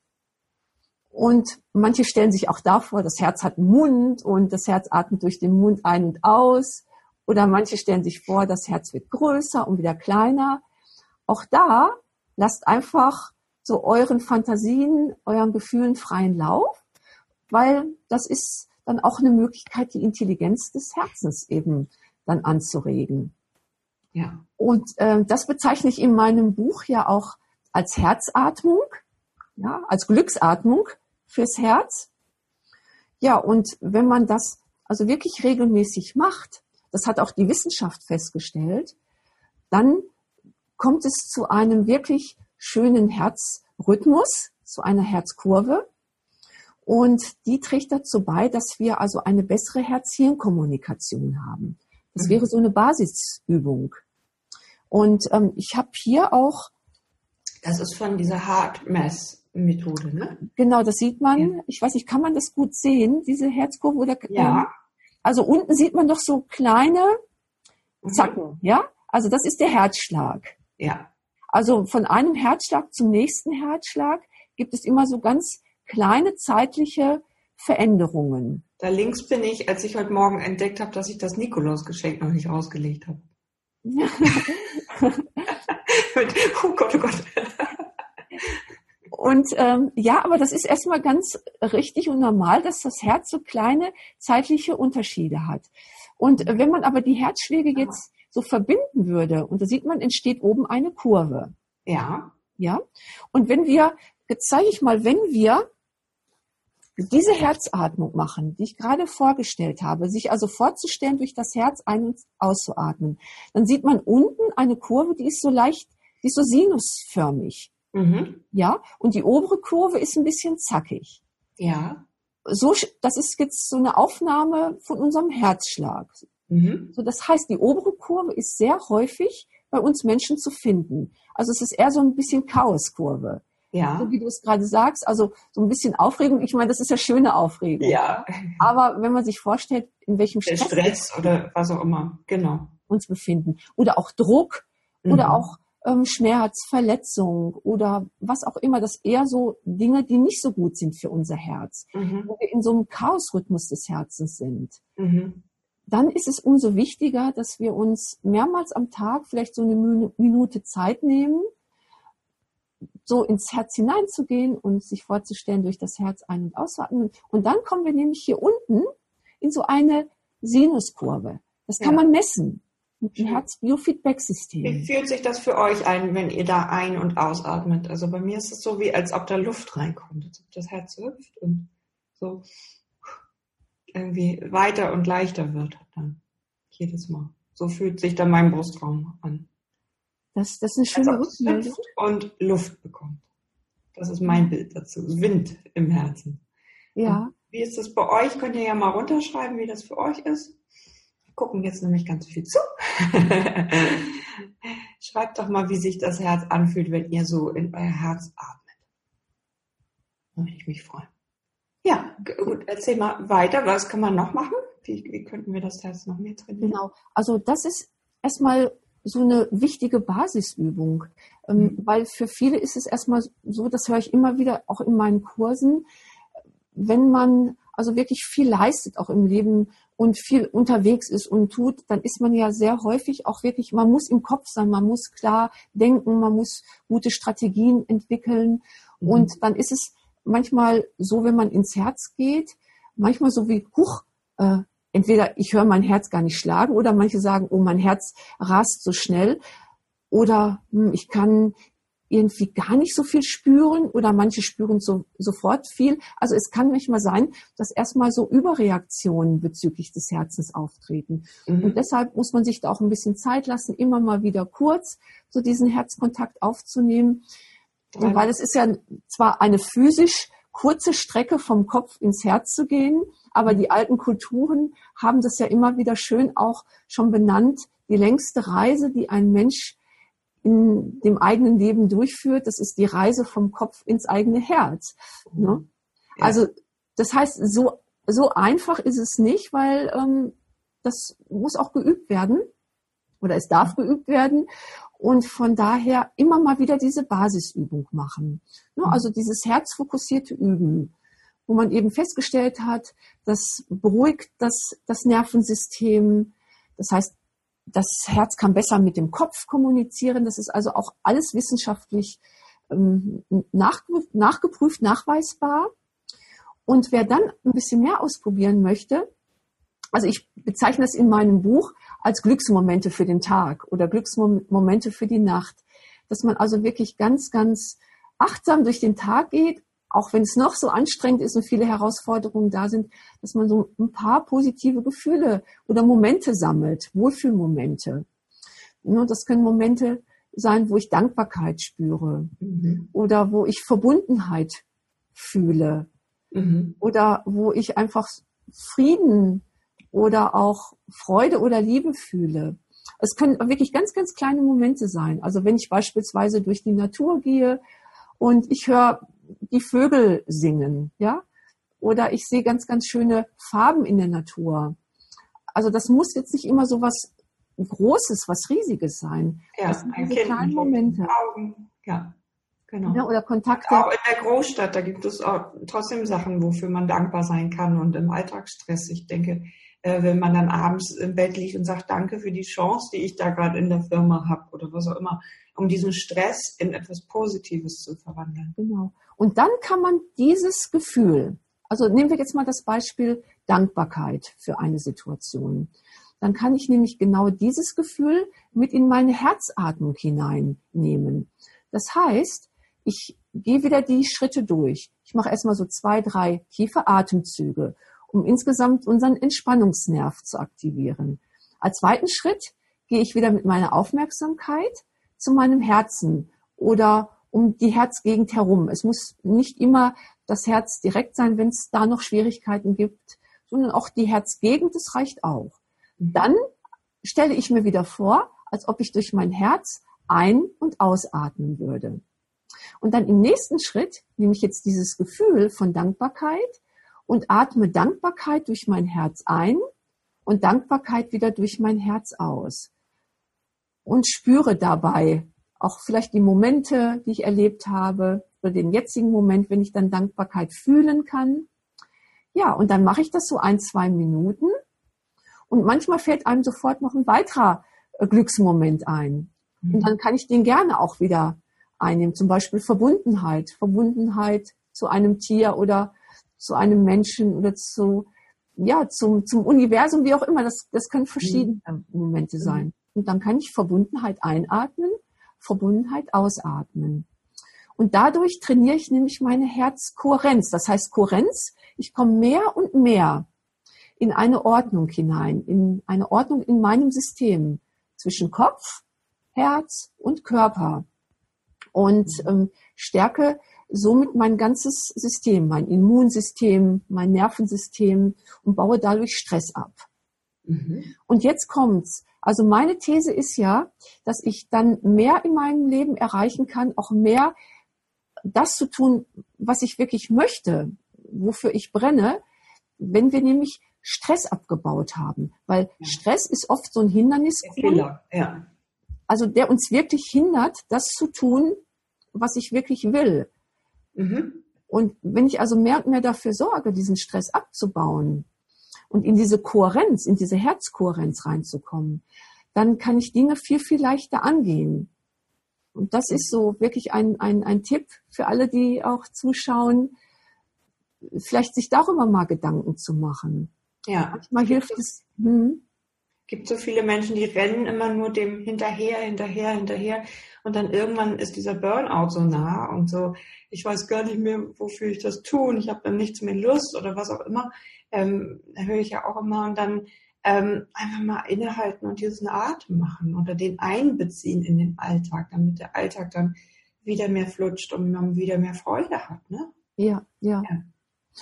und manche stellen sich auch davor, das Herz hat einen Mund und das Herz atmet durch den Mund ein und aus. Oder manche stellen sich vor, das Herz wird größer und wieder kleiner. Auch da lasst einfach so euren Fantasien, euren Gefühlen freien Lauf, weil das ist dann auch eine Möglichkeit, die Intelligenz des Herzens eben dann anzuregen. Ja. Und äh, das bezeichne ich in meinem Buch ja auch als Herzatmung, ja, als Glücksatmung, fürs Herz. Ja, und wenn man das also wirklich regelmäßig macht, das hat auch die Wissenschaft festgestellt, dann kommt es zu einem wirklich schönen Herzrhythmus, zu einer Herzkurve. Und die trägt dazu bei, dass wir also eine bessere Herz-Hirn-Kommunikation haben. Das wäre so eine Basisübung. Und ähm, ich habe hier auch. Das ist von dieser Heart Mass Methode, ne? Genau, das sieht man. Ja. Ich weiß nicht, kann man das gut sehen, diese Herzkurve? Oder, ja. Also unten sieht man doch so kleine mhm. Zacken, mhm. ja? Also das ist der Herzschlag. Ja. Also von einem Herzschlag zum nächsten Herzschlag gibt es immer so ganz kleine zeitliche Veränderungen. Da links bin ich, als ich heute Morgen entdeckt habe, dass ich das Nikolaus-Geschenk noch nicht ausgelegt habe. [laughs] [laughs] oh Gott, oh Gott. Und ähm, ja, aber das ist erstmal ganz richtig und normal, dass das Herz so kleine zeitliche Unterschiede hat. Und wenn man aber die Herzschläge jetzt so verbinden würde, und da sieht man, entsteht oben eine Kurve. Ja. Ja. Und wenn wir, jetzt zeige ich mal, wenn wir diese Herzatmung machen, die ich gerade vorgestellt habe, sich also vorzustellen, durch das Herz ein- und auszuatmen, dann sieht man unten eine Kurve, die ist so leicht, die ist so sinusförmig. Mhm. Ja, und die obere Kurve ist ein bisschen zackig. Ja. So, das ist jetzt so eine Aufnahme von unserem Herzschlag. Mhm. So, das heißt, die obere Kurve ist sehr häufig bei uns Menschen zu finden. Also es ist eher so ein bisschen Chaoskurve. Ja. So wie du es gerade sagst, also so ein bisschen Aufregung. Ich meine, das ist ja schöne Aufregung. Ja. Aber wenn man sich vorstellt, in welchem Stress, Stress oder was auch immer, genau. Uns befinden. Oder auch Druck mhm. oder auch ähm, Schmerz, Verletzung oder was auch immer, das eher so Dinge, die nicht so gut sind für unser Herz, mhm. wo wir in so einem Chaosrhythmus des Herzens sind. Mhm. Dann ist es umso wichtiger, dass wir uns mehrmals am Tag vielleicht so eine Minute Zeit nehmen, so ins Herz hineinzugehen und sich vorzustellen, durch das Herz ein- und ausatmen. Und dann kommen wir nämlich hier unten in so eine Sinuskurve. Das kann ja. man messen mit dem Herz-Biofeedback-System. Wie fühlt sich das für euch ein, wenn ihr da ein- und ausatmet? Also bei mir ist es so, wie als ob da Luft reinkommt, als ob das Herz hüpft und so irgendwie weiter und leichter wird dann jedes Mal. So fühlt sich dann mein Brustraum an. Das, das ist eine schöne Rückmeldung. Und Luft bekommt. Das ist mein Bild dazu. Wind im Herzen. Ja. Und wie ist das bei euch? Könnt ihr ja mal runterschreiben, wie das für euch ist gucken jetzt nämlich ganz viel zu. [laughs] Schreibt doch mal, wie sich das Herz anfühlt, wenn ihr so in euer Herz atmet. Da würde ich mich freuen. Ja, gut, erzähl mal weiter. Was kann man noch machen? Wie, wie könnten wir das Herz noch mehr trainieren? Genau, also das ist erstmal so eine wichtige Basisübung, ähm, mhm. weil für viele ist es erstmal so, das höre ich immer wieder auch in meinen Kursen, wenn man also wirklich viel leistet auch im Leben und viel unterwegs ist und tut, dann ist man ja sehr häufig auch wirklich, man muss im Kopf sein, man muss klar denken, man muss gute Strategien entwickeln mhm. und dann ist es manchmal so, wenn man ins Herz geht, manchmal so wie, huch, äh, entweder ich höre mein Herz gar nicht schlagen oder manche sagen, oh, mein Herz rast so schnell oder hm, ich kann irgendwie gar nicht so viel spüren oder manche spüren so, sofort viel. Also es kann manchmal sein, dass erstmal so Überreaktionen bezüglich des Herzens auftreten. Mhm. Und deshalb muss man sich da auch ein bisschen Zeit lassen, immer mal wieder kurz so diesen Herzkontakt aufzunehmen. Ja. Weil es ist ja zwar eine physisch kurze Strecke vom Kopf ins Herz zu gehen, aber die alten Kulturen haben das ja immer wieder schön auch schon benannt. Die längste Reise, die ein Mensch in dem eigenen Leben durchführt, das ist die Reise vom Kopf ins eigene Herz. Ne? Ja. Also das heißt, so, so einfach ist es nicht, weil ähm, das muss auch geübt werden oder es darf geübt werden und von daher immer mal wieder diese Basisübung machen. Ne? Mhm. Also dieses herzfokussierte Üben, wo man eben festgestellt hat, das beruhigt das, das Nervensystem. Das heißt, das Herz kann besser mit dem Kopf kommunizieren. Das ist also auch alles wissenschaftlich ähm, nach, nachgeprüft, nachweisbar. Und wer dann ein bisschen mehr ausprobieren möchte, also ich bezeichne es in meinem Buch als Glücksmomente für den Tag oder Glücksmomente für die Nacht, dass man also wirklich ganz, ganz achtsam durch den Tag geht, auch wenn es noch so anstrengend ist und viele Herausforderungen da sind, dass man so ein paar positive Gefühle oder Momente sammelt, Wohlfühlmomente. Und das können Momente sein, wo ich Dankbarkeit spüre mhm. oder wo ich Verbundenheit fühle mhm. oder wo ich einfach Frieden oder auch Freude oder Liebe fühle. Es können wirklich ganz, ganz kleine Momente sein. Also wenn ich beispielsweise durch die Natur gehe und ich höre die Vögel singen, ja, oder ich sehe ganz, ganz schöne Farben in der Natur. Also das muss jetzt nicht immer so was Großes, was Riesiges sein. Ja, das sind diese kleinen Momente. Augen, ja. Genau. Ja, oder Kontakte. Auch in der Großstadt, da gibt es auch trotzdem Sachen, wofür man dankbar sein kann und im Alltagsstress. Ich denke, äh, wenn man dann abends im Bett liegt und sagt, danke für die Chance, die ich da gerade in der Firma habe oder was auch immer, um diesen Stress in etwas Positives zu verwandeln. Genau. Und dann kann man dieses Gefühl, also nehmen wir jetzt mal das Beispiel Dankbarkeit für eine Situation. Dann kann ich nämlich genau dieses Gefühl mit in meine Herzatmung hineinnehmen. Das heißt, ich gehe wieder die Schritte durch. Ich mache erstmal so zwei, drei tiefe Atemzüge um insgesamt unseren Entspannungsnerv zu aktivieren. Als zweiten Schritt gehe ich wieder mit meiner Aufmerksamkeit zu meinem Herzen oder um die Herzgegend herum. Es muss nicht immer das Herz direkt sein, wenn es da noch Schwierigkeiten gibt, sondern auch die Herzgegend, das reicht auch. Dann stelle ich mir wieder vor, als ob ich durch mein Herz ein- und ausatmen würde. Und dann im nächsten Schritt nehme ich jetzt dieses Gefühl von Dankbarkeit und atme Dankbarkeit durch mein Herz ein und Dankbarkeit wieder durch mein Herz aus. Und spüre dabei auch vielleicht die Momente, die ich erlebt habe, oder den jetzigen Moment, wenn ich dann Dankbarkeit fühlen kann. Ja, und dann mache ich das so ein, zwei Minuten. Und manchmal fällt einem sofort noch ein weiterer äh, Glücksmoment ein. Mhm. Und dann kann ich den gerne auch wieder einnehmen. Zum Beispiel Verbundenheit. Verbundenheit zu einem Tier oder zu einem Menschen oder zu, ja, zum, zum Universum, wie auch immer. Das, das können verschiedene mhm. Momente sein. Und dann kann ich Verbundenheit einatmen, Verbundenheit ausatmen. Und dadurch trainiere ich nämlich meine Herzkohärenz. Das heißt Kohärenz, ich komme mehr und mehr in eine Ordnung hinein, in eine Ordnung in meinem System zwischen Kopf, Herz und Körper. Und ähm, stärke somit mein ganzes System, mein Immunsystem, mein Nervensystem und baue dadurch Stress ab. Mhm. Und jetzt kommt's. Also meine These ist ja, dass ich dann mehr in meinem Leben erreichen kann, auch mehr das zu tun, was ich wirklich möchte, wofür ich brenne, wenn wir nämlich Stress abgebaut haben. Weil ja. Stress ist oft so ein Hindernis. Ja. Also der uns wirklich hindert, das zu tun, was ich wirklich will. Mhm. Und wenn ich also mehr und mehr dafür sorge, diesen Stress abzubauen und in diese Kohärenz, in diese Herzkohärenz reinzukommen, dann kann ich Dinge viel, viel leichter angehen. Und das ist so wirklich ein, ein, ein Tipp für alle, die auch zuschauen. vielleicht sich darüber mal Gedanken zu machen. Ja. Manchmal hilft es. Hm. Gibt so viele Menschen, die rennen immer nur dem hinterher, hinterher, hinterher. Und dann irgendwann ist dieser Burnout so nah und so, ich weiß gar nicht mehr, wofür ich das tue und ich habe dann nichts mehr Lust oder was auch immer. Ähm, da höre ich ja auch immer und dann ähm, einfach mal innehalten und diesen Atem machen oder den einbeziehen in den Alltag, damit der Alltag dann wieder mehr flutscht und man wieder mehr Freude hat. Ne? Ja, ja, ja.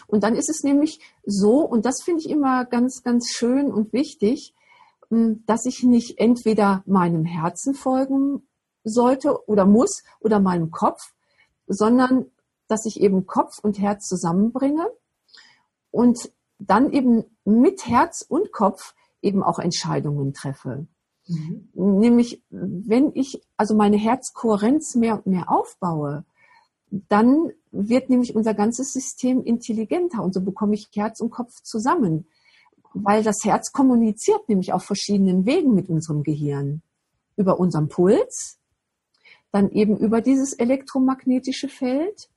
Und dann ist es nämlich so, und das finde ich immer ganz, ganz schön und wichtig, dass ich nicht entweder meinem Herzen folgen sollte oder muss oder meinem Kopf, sondern dass ich eben Kopf und Herz zusammenbringe und dann eben mit Herz und Kopf eben auch Entscheidungen treffe. Mhm. Nämlich, wenn ich also meine Herzkohärenz mehr und mehr aufbaue, dann wird nämlich unser ganzes System intelligenter und so bekomme ich Herz und Kopf zusammen, weil das Herz kommuniziert nämlich auf verschiedenen Wegen mit unserem Gehirn. Über unseren Puls, dann eben über dieses elektromagnetische Feld,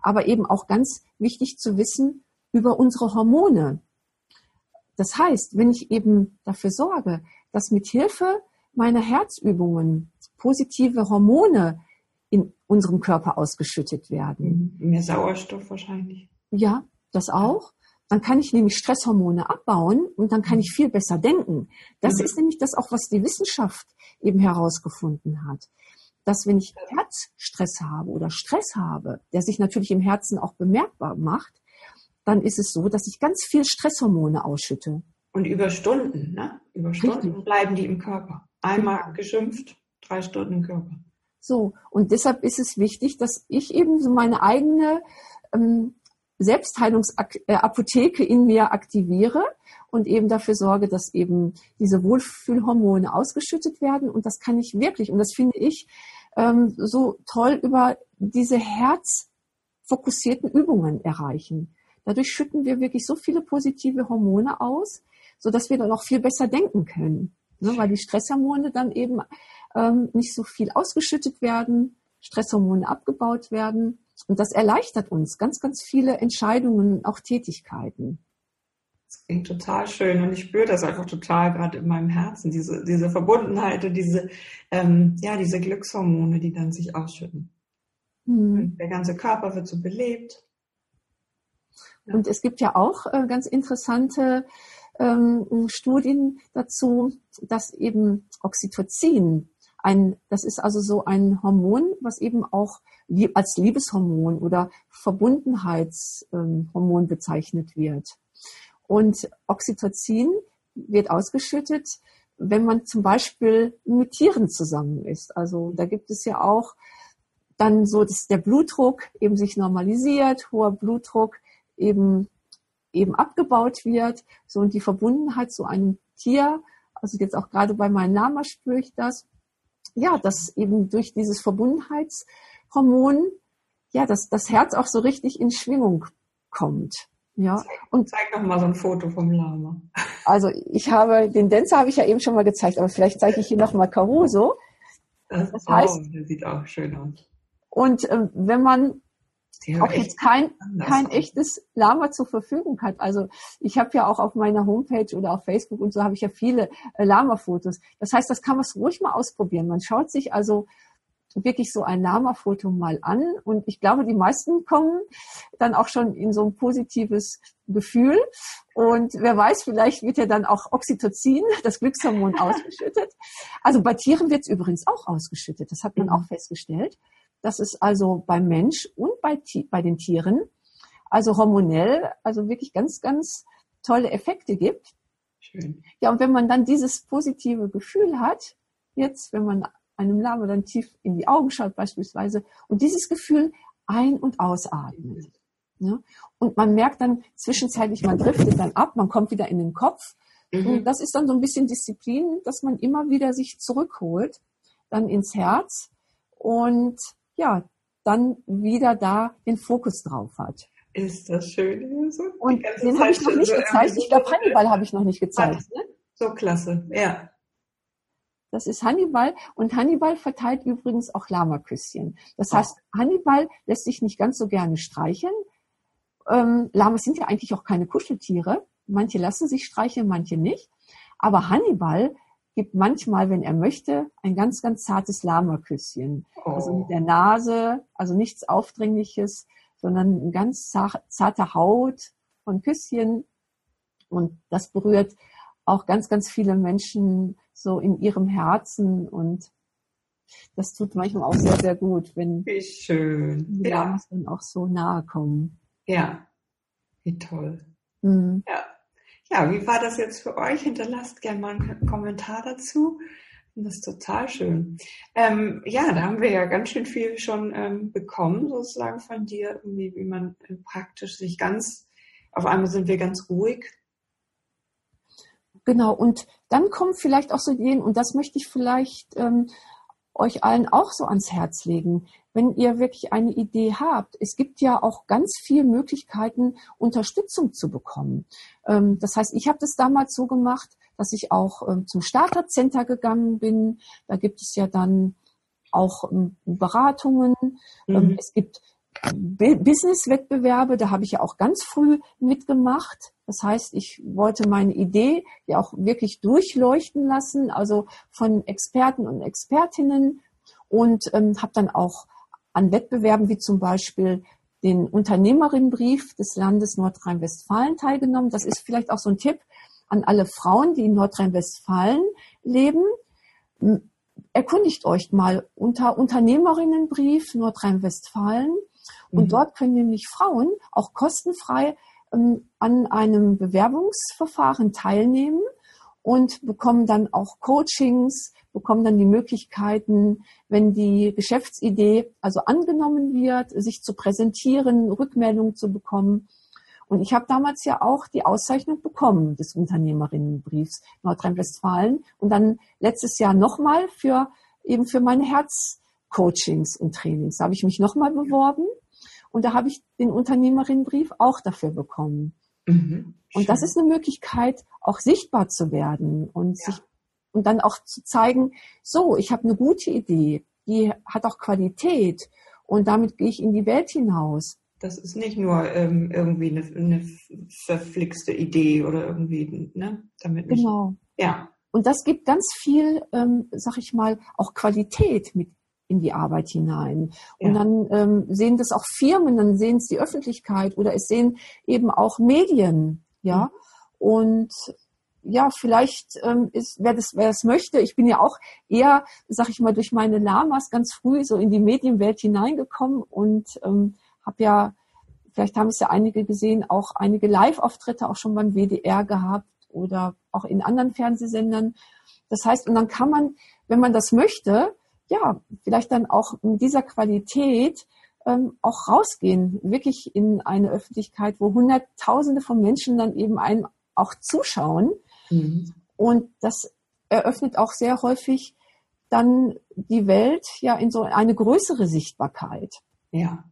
aber eben auch ganz wichtig zu wissen, über unsere Hormone. Das heißt, wenn ich eben dafür sorge, dass mit Hilfe meiner Herzübungen positive Hormone in unserem Körper ausgeschüttet werden. Mehr Sauerstoff wahrscheinlich. Ja, das auch. Dann kann ich nämlich Stresshormone abbauen und dann kann ich viel besser denken. Das mhm. ist nämlich das auch, was die Wissenschaft eben herausgefunden hat. Dass wenn ich Herzstress habe oder Stress habe, der sich natürlich im Herzen auch bemerkbar macht, dann ist es so, dass ich ganz viel Stresshormone ausschütte. Und über Stunden, ne? Über Stunden Richtig. bleiben die im Körper. Einmal geschimpft, drei Stunden im Körper. So, und deshalb ist es wichtig, dass ich eben so meine eigene ähm, Selbstheilungsapotheke in mir aktiviere und eben dafür sorge, dass eben diese Wohlfühlhormone ausgeschüttet werden. Und das kann ich wirklich, und das finde ich ähm, so toll über diese herzfokussierten Übungen erreichen. Dadurch schütten wir wirklich so viele positive Hormone aus, so dass wir dann auch viel besser denken können, ne? weil die Stresshormone dann eben ähm, nicht so viel ausgeschüttet werden, Stresshormone abgebaut werden und das erleichtert uns ganz, ganz viele Entscheidungen, auch Tätigkeiten. Das klingt total schön und ich spüre das einfach total gerade in meinem Herzen, diese, diese Verbundenheit und diese, ähm, ja, diese Glückshormone, die dann sich ausschütten. Hm. Der ganze Körper wird so belebt. Und es gibt ja auch äh, ganz interessante ähm, Studien dazu, dass eben Oxytocin ein, das ist also so ein Hormon, was eben auch als Liebeshormon oder Verbundenheitshormon bezeichnet wird. Und Oxytocin wird ausgeschüttet, wenn man zum Beispiel mit Tieren zusammen ist. Also da gibt es ja auch dann so, dass der Blutdruck eben sich normalisiert, hoher Blutdruck eben, eben abgebaut wird. So und die Verbundenheit zu einem Tier, also jetzt auch gerade bei meinem Lama spüre ich das, ja, dass eben durch dieses Verbundenheitshormon, ja, dass das Herz auch so richtig in Schwingung kommt. Ja. Und zeig noch mal so ein Foto vom Lama. Also ich habe, den Dancer habe ich ja eben schon mal gezeigt, aber vielleicht zeige ich hier noch mal Caruso. Das, das heißt, oh, der sieht auch schön aus. Und äh, wenn man auch jetzt kein, kein echtes Lama zur Verfügung hat. Also ich habe ja auch auf meiner Homepage oder auf Facebook und so habe ich ja viele äh, Lama-Fotos. Das heißt, das kann man ruhig mal ausprobieren. Man schaut sich also wirklich so ein Lama-Foto mal an und ich glaube, die meisten kommen dann auch schon in so ein positives Gefühl und wer weiß, vielleicht wird ja dann auch Oxytocin, [laughs] das Glückshormon, ausgeschüttet. Also bei Tieren wird es übrigens auch ausgeschüttet, das hat man mhm. auch festgestellt dass es also beim Mensch und bei, bei den Tieren, also hormonell, also wirklich ganz, ganz tolle Effekte gibt. Schön. Ja, und wenn man dann dieses positive Gefühl hat, jetzt, wenn man einem Lama dann tief in die Augen schaut beispielsweise, und dieses Gefühl ein- und ausatmet. Ja, und man merkt dann zwischenzeitlich, man driftet dann ab, man kommt wieder in den Kopf. Mhm. Und das ist dann so ein bisschen Disziplin, dass man immer wieder sich zurückholt, dann ins Herz und ja, dann wieder da den Fokus drauf hat. Ist das schön. So und den habe ich noch nicht so gezeigt. Ich glaube, Hannibal habe ich noch nicht gezeigt. Ne? So klasse, ja. Das ist Hannibal und Hannibal verteilt übrigens auch Lamaküsschen. Das oh. heißt, Hannibal lässt sich nicht ganz so gerne streicheln, ähm, Lamas sind ja eigentlich auch keine Kuscheltiere. Manche lassen sich streicheln, manche nicht. Aber Hannibal gibt manchmal, wenn er möchte, ein ganz, ganz zartes Lama-Küsschen. Oh. Also mit der Nase, also nichts Aufdringliches, sondern ein ganz zarte Haut von Küsschen. Und das berührt auch ganz, ganz viele Menschen so in ihrem Herzen und das tut manchmal auch sehr, sehr gut, wenn wie schön. die ja. Dann auch so nahe kommen. Ja, wie toll. Mhm. Ja. Ja, wie war das jetzt für euch? Hinterlasst gerne mal einen Kommentar dazu. Das ist total schön. Ähm, ja, da haben wir ja ganz schön viel schon ähm, bekommen, sozusagen von dir, irgendwie, wie man äh, praktisch sich ganz, auf einmal sind wir ganz ruhig. Genau, und dann kommen vielleicht auch so Ideen, und das möchte ich vielleicht ähm, euch allen auch so ans Herz legen. Wenn ihr wirklich eine Idee habt, es gibt ja auch ganz viele Möglichkeiten, Unterstützung zu bekommen. Ähm, das heißt, ich habe das damals so gemacht, dass ich auch ähm, zum Startercenter gegangen bin. Da gibt es ja dann auch ähm, Beratungen. Mhm. Es gibt Business-Wettbewerbe, da habe ich ja auch ganz früh mitgemacht. Das heißt, ich wollte meine Idee ja auch wirklich durchleuchten lassen, also von Experten und Expertinnen und ähm, habe dann auch an Wettbewerben wie zum Beispiel den Unternehmerinnenbrief des Landes Nordrhein-Westfalen teilgenommen. Das ist vielleicht auch so ein Tipp an alle Frauen, die in Nordrhein-Westfalen leben. Erkundigt euch mal unter Unternehmerinnenbrief Nordrhein-Westfalen und mhm. dort können nämlich Frauen auch kostenfrei ähm, an einem Bewerbungsverfahren teilnehmen und bekommen dann auch Coachings, bekommen dann die Möglichkeiten, wenn die Geschäftsidee also angenommen wird, sich zu präsentieren, Rückmeldungen zu bekommen. Und ich habe damals ja auch die Auszeichnung bekommen des Unternehmerinnenbriefs Nordrhein-Westfalen und dann letztes Jahr nochmal für eben für meine Herzcoachings und Trainings. Da habe ich mich nochmal beworben und da habe ich den Unternehmerinnenbrief auch dafür bekommen. Mhm, und das ist eine Möglichkeit, auch sichtbar zu werden und ja. sich und dann auch zu zeigen, so, ich habe eine gute Idee, die hat auch Qualität und damit gehe ich in die Welt hinaus. Das ist nicht nur ähm, irgendwie eine, eine, verflixte Idee oder irgendwie, ne? Damit nicht, genau. Ja. Und das gibt ganz viel, ähm, sag ich mal, auch Qualität mit in die Arbeit hinein. Ja. Und dann ähm, sehen das auch Firmen, dann sehen es die Öffentlichkeit oder es sehen eben auch Medien, ja. Mhm. Und ja, vielleicht ähm, ist, wer das, wer das möchte, ich bin ja auch eher, sag ich mal, durch meine Lamas ganz früh so in die Medienwelt hineingekommen und ähm, habe ja, vielleicht haben es ja einige gesehen, auch einige Live-Auftritte auch schon beim WDR gehabt oder auch in anderen Fernsehsendern. Das heißt, und dann kann man, wenn man das möchte, ja, vielleicht dann auch mit dieser Qualität ähm, auch rausgehen, wirklich in eine Öffentlichkeit, wo Hunderttausende von Menschen dann eben einem auch zuschauen. Mhm. Und das eröffnet auch sehr häufig dann die Welt ja in so eine größere Sichtbarkeit. Ja.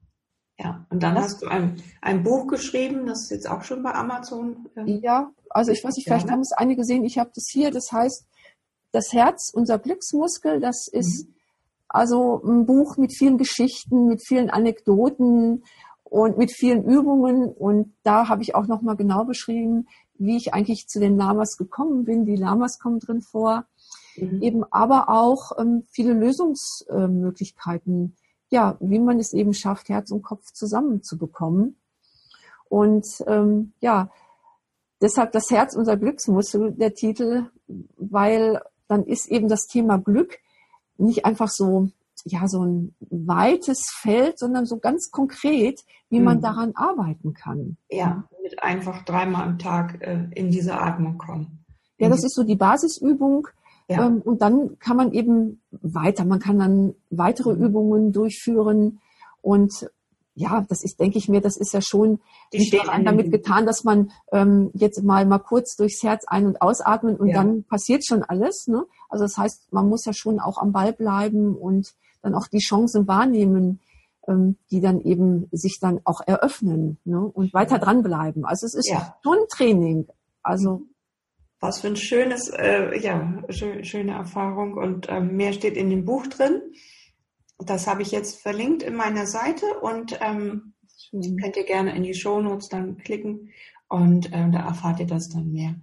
Ja, und dann das, hast du ein, ein Buch geschrieben, das ist jetzt auch schon bei Amazon. Ähm, ja, also ich weiß nicht, vielleicht ja, ne? haben es einige gesehen, ich habe das hier, das heißt Das Herz, unser Glücksmuskel, das ist mhm. Also ein Buch mit vielen Geschichten, mit vielen Anekdoten und mit vielen Übungen. Und da habe ich auch nochmal genau beschrieben, wie ich eigentlich zu den Lamas gekommen bin. Die Lamas kommen drin vor. Mhm. Eben aber auch ähm, viele Lösungsmöglichkeiten. ja, wie man es eben schafft, Herz und Kopf zusammenzubekommen. Und ähm, ja, deshalb das Herz unser Glücksmuskel, der Titel, weil dann ist eben das Thema Glück nicht einfach so, ja, so ein weites Feld, sondern so ganz konkret, wie man mhm. daran arbeiten kann. Ja, mit einfach dreimal am Tag äh, in diese Atmung kommen. Ja, das ist so die Basisübung. Ja. Ähm, und dann kann man eben weiter, man kann dann weitere mhm. Übungen durchführen und ja, das ist, denke ich mir, das ist ja schon die nicht damit getan, dass man ähm, jetzt mal mal kurz durchs Herz ein- und ausatmen und ja. dann passiert schon alles. Ne? Also das heißt, man muss ja schon auch am Ball bleiben und dann auch die Chancen wahrnehmen, ähm, die dann eben sich dann auch eröffnen ne? und weiter dranbleiben. Also es ist ja. schon Training. Also was für ein schönes, äh, ja, schöne Erfahrung und ähm, mehr steht in dem Buch drin das habe ich jetzt verlinkt in meiner Seite und ähm. Könnt ihr gerne in die Shownotes dann klicken und äh, da erfahrt ihr das dann mehr.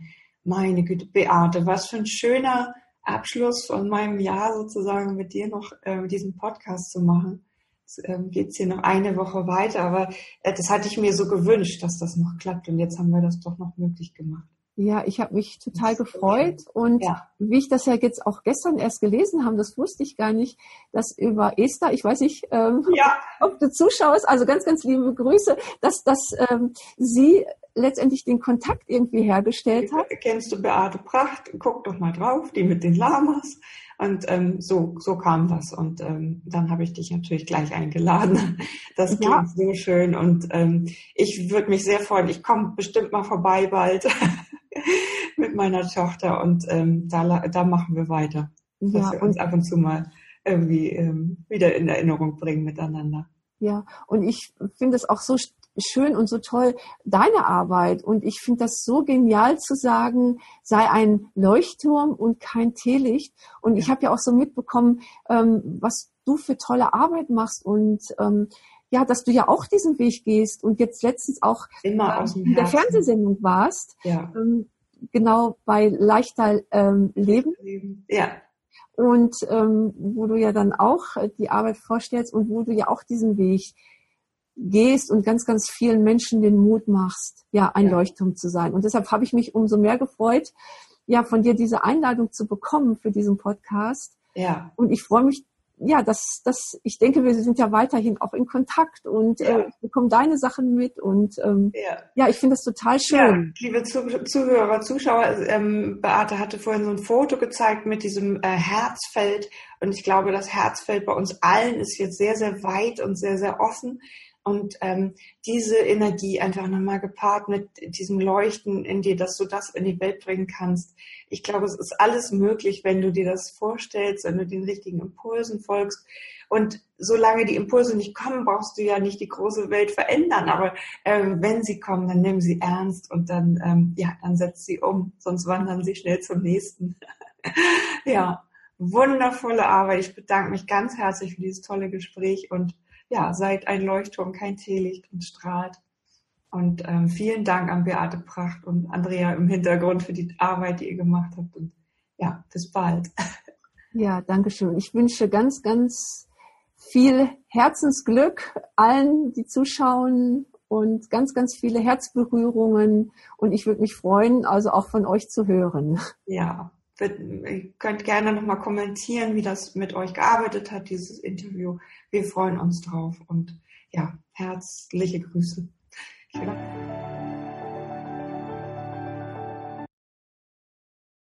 Meine Güte, Beate, was für ein schöner Abschluss von meinem Jahr sozusagen mit dir noch äh, diesen Podcast zu machen. Jetzt ähm, geht's hier noch eine Woche weiter, aber äh, das hatte ich mir so gewünscht, dass das noch klappt und jetzt haben wir das doch noch möglich gemacht. Ja, ich habe mich total gefreut und ja. wie ich das ja jetzt auch gestern erst gelesen habe, das wusste ich gar nicht, dass über Esther, ich weiß nicht, ähm, ja. ob du zuschaust, also ganz, ganz liebe Grüße, dass, dass ähm, sie letztendlich den Kontakt irgendwie hergestellt hat. Kennst du Beate Pracht? Guck doch mal drauf, die mit den Lamas. Und ähm, so, so kam das. Und ähm, dann habe ich dich natürlich gleich eingeladen. Das klingt ja. so schön. Und ähm, ich würde mich sehr freuen. Ich komme bestimmt mal vorbei bald [laughs] mit meiner Tochter und ähm, da, da machen wir weiter. Ja, dass wir uns ab und zu mal irgendwie ähm, wieder in Erinnerung bringen miteinander. Ja, und ich finde es auch so schön und so toll, deine Arbeit. Und ich finde das so genial zu sagen, sei ein Leuchtturm und kein Teelicht. Und ich habe ja auch so mitbekommen, ähm, was du für tolle Arbeit machst und ähm, ja, dass du ja auch diesen Weg gehst und jetzt letztens auch Immer aus dem in der Fernsehsendung warst. Ja. Ähm, genau bei leichter ähm, Leben. Ja. Und ähm, wo du ja dann auch äh, die Arbeit vorstellst und wo du ja auch diesen Weg gehst und ganz, ganz vielen Menschen den Mut machst, ja, ein ja. Leuchtturm zu sein. Und deshalb habe ich mich umso mehr gefreut, ja, von dir diese Einladung zu bekommen für diesen Podcast. Ja. Und ich freue mich ja, das, das, ich denke, wir sind ja weiterhin auch in Kontakt und ja. äh, ich bekomme deine Sachen mit und ähm, ja. ja, ich finde das total schön. Ja, liebe Zuhörer, Zuschauer, ähm, Beate hatte vorhin so ein Foto gezeigt mit diesem äh, Herzfeld und ich glaube, das Herzfeld bei uns allen ist jetzt sehr, sehr weit und sehr, sehr offen und ähm, diese Energie einfach nochmal gepaart mit diesem Leuchten in dir, dass du das in die Welt bringen kannst. Ich glaube, es ist alles möglich, wenn du dir das vorstellst, wenn du den richtigen Impulsen folgst. Und solange die Impulse nicht kommen, brauchst du ja nicht die große Welt verändern. Aber ähm, wenn sie kommen, dann nimm sie ernst und dann, ähm, ja, dann setz sie um. Sonst wandern sie schnell zum nächsten. [laughs] ja, wundervolle Arbeit. Ich bedanke mich ganz herzlich für dieses tolle Gespräch und ja, seid ein Leuchtturm, kein Teelicht und strahlt. Und ähm, vielen Dank an Beate Pracht und Andrea im Hintergrund für die Arbeit, die ihr gemacht habt. Und ja, bis bald. [laughs] Ja, danke schön. Ich wünsche ganz, ganz viel Herzensglück allen, die zuschauen und ganz, ganz viele Herzberührungen. Und ich würde mich freuen, also auch von euch zu hören. [laughs] Ja, ihr könnt gerne nochmal kommentieren, wie das mit euch gearbeitet hat, dieses Interview. Wir freuen uns drauf und ja, herzliche Grüße. Ja.